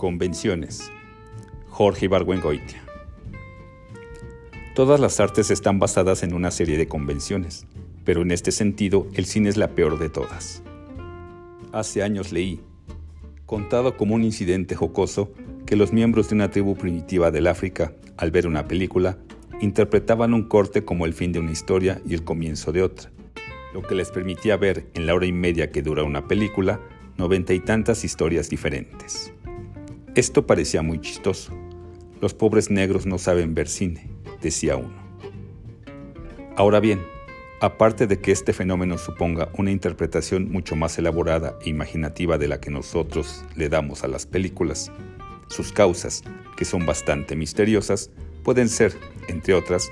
Convenciones. Jorge Ibargüengoitia. Todas las artes están basadas en una serie de convenciones, pero en este sentido el cine es la peor de todas. Hace años leí, contado como un incidente jocoso, que los miembros de una tribu primitiva del África, al ver una película, interpretaban un corte como el fin de una historia y el comienzo de otra, lo que les permitía ver en la hora y media que dura una película noventa y tantas historias diferentes. Esto parecía muy chistoso. Los pobres negros no saben ver cine, decía uno. Ahora bien, aparte de que este fenómeno suponga una interpretación mucho más elaborada e imaginativa de la que nosotros le damos a las películas, sus causas, que son bastante misteriosas, pueden ser, entre otras,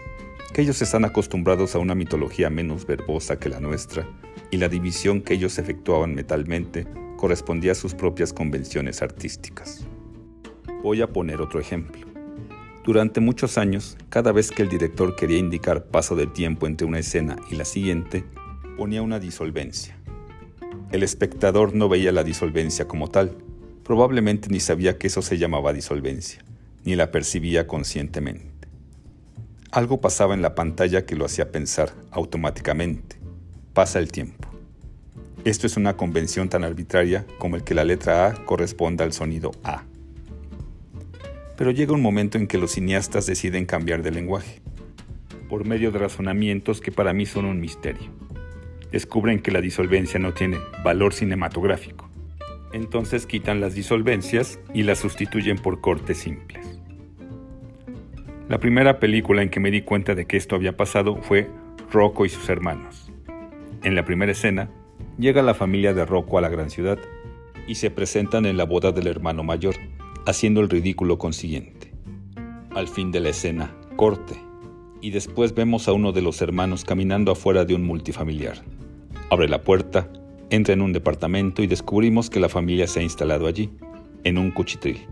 que ellos están acostumbrados a una mitología menos verbosa que la nuestra y la división que ellos efectuaban metalmente correspondía a sus propias convenciones artísticas. Voy a poner otro ejemplo. Durante muchos años, cada vez que el director quería indicar paso de tiempo entre una escena y la siguiente, ponía una disolvencia. El espectador no veía la disolvencia como tal, probablemente ni sabía que eso se llamaba disolvencia, ni la percibía conscientemente. Algo pasaba en la pantalla que lo hacía pensar automáticamente. Pasa el tiempo. Esto es una convención tan arbitraria como el que la letra A corresponda al sonido A pero llega un momento en que los cineastas deciden cambiar de lenguaje, por medio de razonamientos que para mí son un misterio. Descubren que la disolvencia no tiene valor cinematográfico. Entonces quitan las disolvencias y las sustituyen por cortes simples. La primera película en que me di cuenta de que esto había pasado fue Rocco y sus hermanos. En la primera escena, llega la familia de Rocco a la gran ciudad y se presentan en la boda del hermano mayor, haciendo el ridículo consiguiente. Al fin de la escena, corte, y después vemos a uno de los hermanos caminando afuera de un multifamiliar. Abre la puerta, entra en un departamento y descubrimos que la familia se ha instalado allí, en un cuchitril,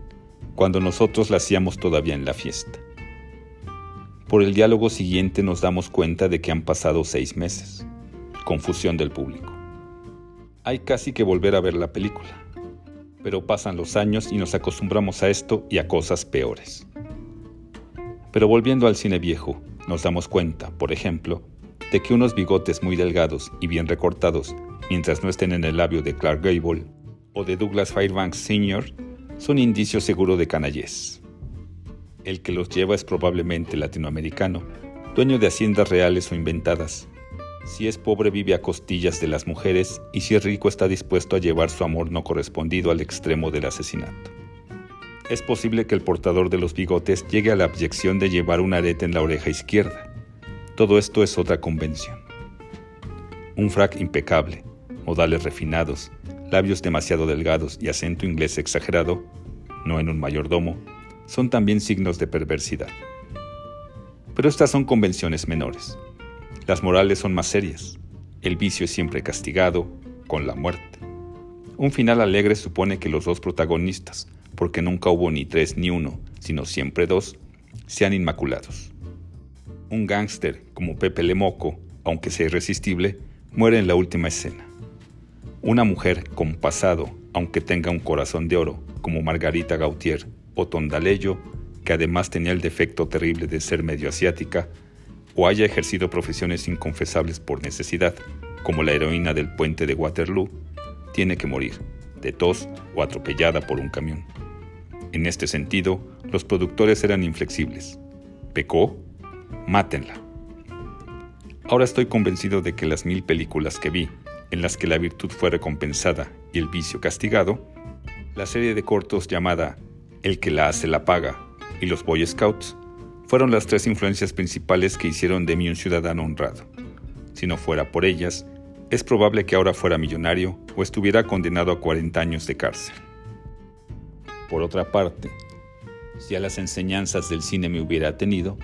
cuando nosotros la hacíamos todavía en la fiesta. Por el diálogo siguiente nos damos cuenta de que han pasado seis meses. Confusión del público. Hay casi que volver a ver la película pero pasan los años y nos acostumbramos a esto y a cosas peores. Pero volviendo al cine viejo, nos damos cuenta, por ejemplo, de que unos bigotes muy delgados y bien recortados, mientras no estén en el labio de Clark Gable o de Douglas Fairbanks Sr., son indicios seguro de canallés. El que los lleva es probablemente latinoamericano, dueño de haciendas reales o inventadas, si es pobre vive a costillas de las mujeres y si es rico está dispuesto a llevar su amor no correspondido al extremo del asesinato. Es posible que el portador de los bigotes llegue a la abyección de llevar un arete en la oreja izquierda. Todo esto es otra convención. Un frac impecable, modales refinados, labios demasiado delgados y acento inglés exagerado, no en un mayordomo, son también signos de perversidad. Pero estas son convenciones menores. Las morales son más serias. El vicio es siempre castigado con la muerte. Un final alegre supone que los dos protagonistas, porque nunca hubo ni tres ni uno, sino siempre dos, sean inmaculados. Un gángster como Pepe Lemoco, aunque sea irresistible, muere en la última escena. Una mujer con pasado, aunque tenga un corazón de oro, como Margarita Gautier o Tondaleyo, que además tenía el defecto terrible de ser medio asiática, o haya ejercido profesiones inconfesables por necesidad, como la heroína del puente de Waterloo, tiene que morir, de tos o atropellada por un camión. En este sentido, los productores eran inflexibles. ¿Pecó? Mátenla. Ahora estoy convencido de que las mil películas que vi, en las que la virtud fue recompensada y el vicio castigado, la serie de cortos llamada El que la hace la paga y los Boy Scouts, fueron las tres influencias principales que hicieron de mí un ciudadano honrado. Si no fuera por ellas, es probable que ahora fuera millonario o estuviera condenado a 40 años de cárcel. Por otra parte, si a las enseñanzas del cine me hubiera tenido,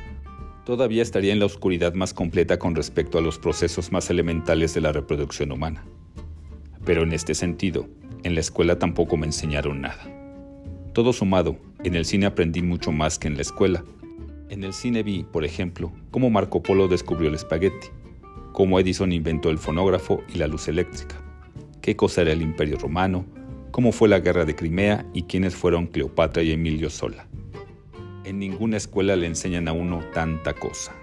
todavía estaría en la oscuridad más completa con respecto a los procesos más elementales de la reproducción humana. Pero en este sentido, en la escuela tampoco me enseñaron nada. Todo sumado, en el cine aprendí mucho más que en la escuela, en el cine vi, por ejemplo, cómo Marco Polo descubrió el espagueti, cómo Edison inventó el fonógrafo y la luz eléctrica, qué cosa era el imperio romano, cómo fue la guerra de Crimea y quiénes fueron Cleopatra y Emilio Sola. En ninguna escuela le enseñan a uno tanta cosa.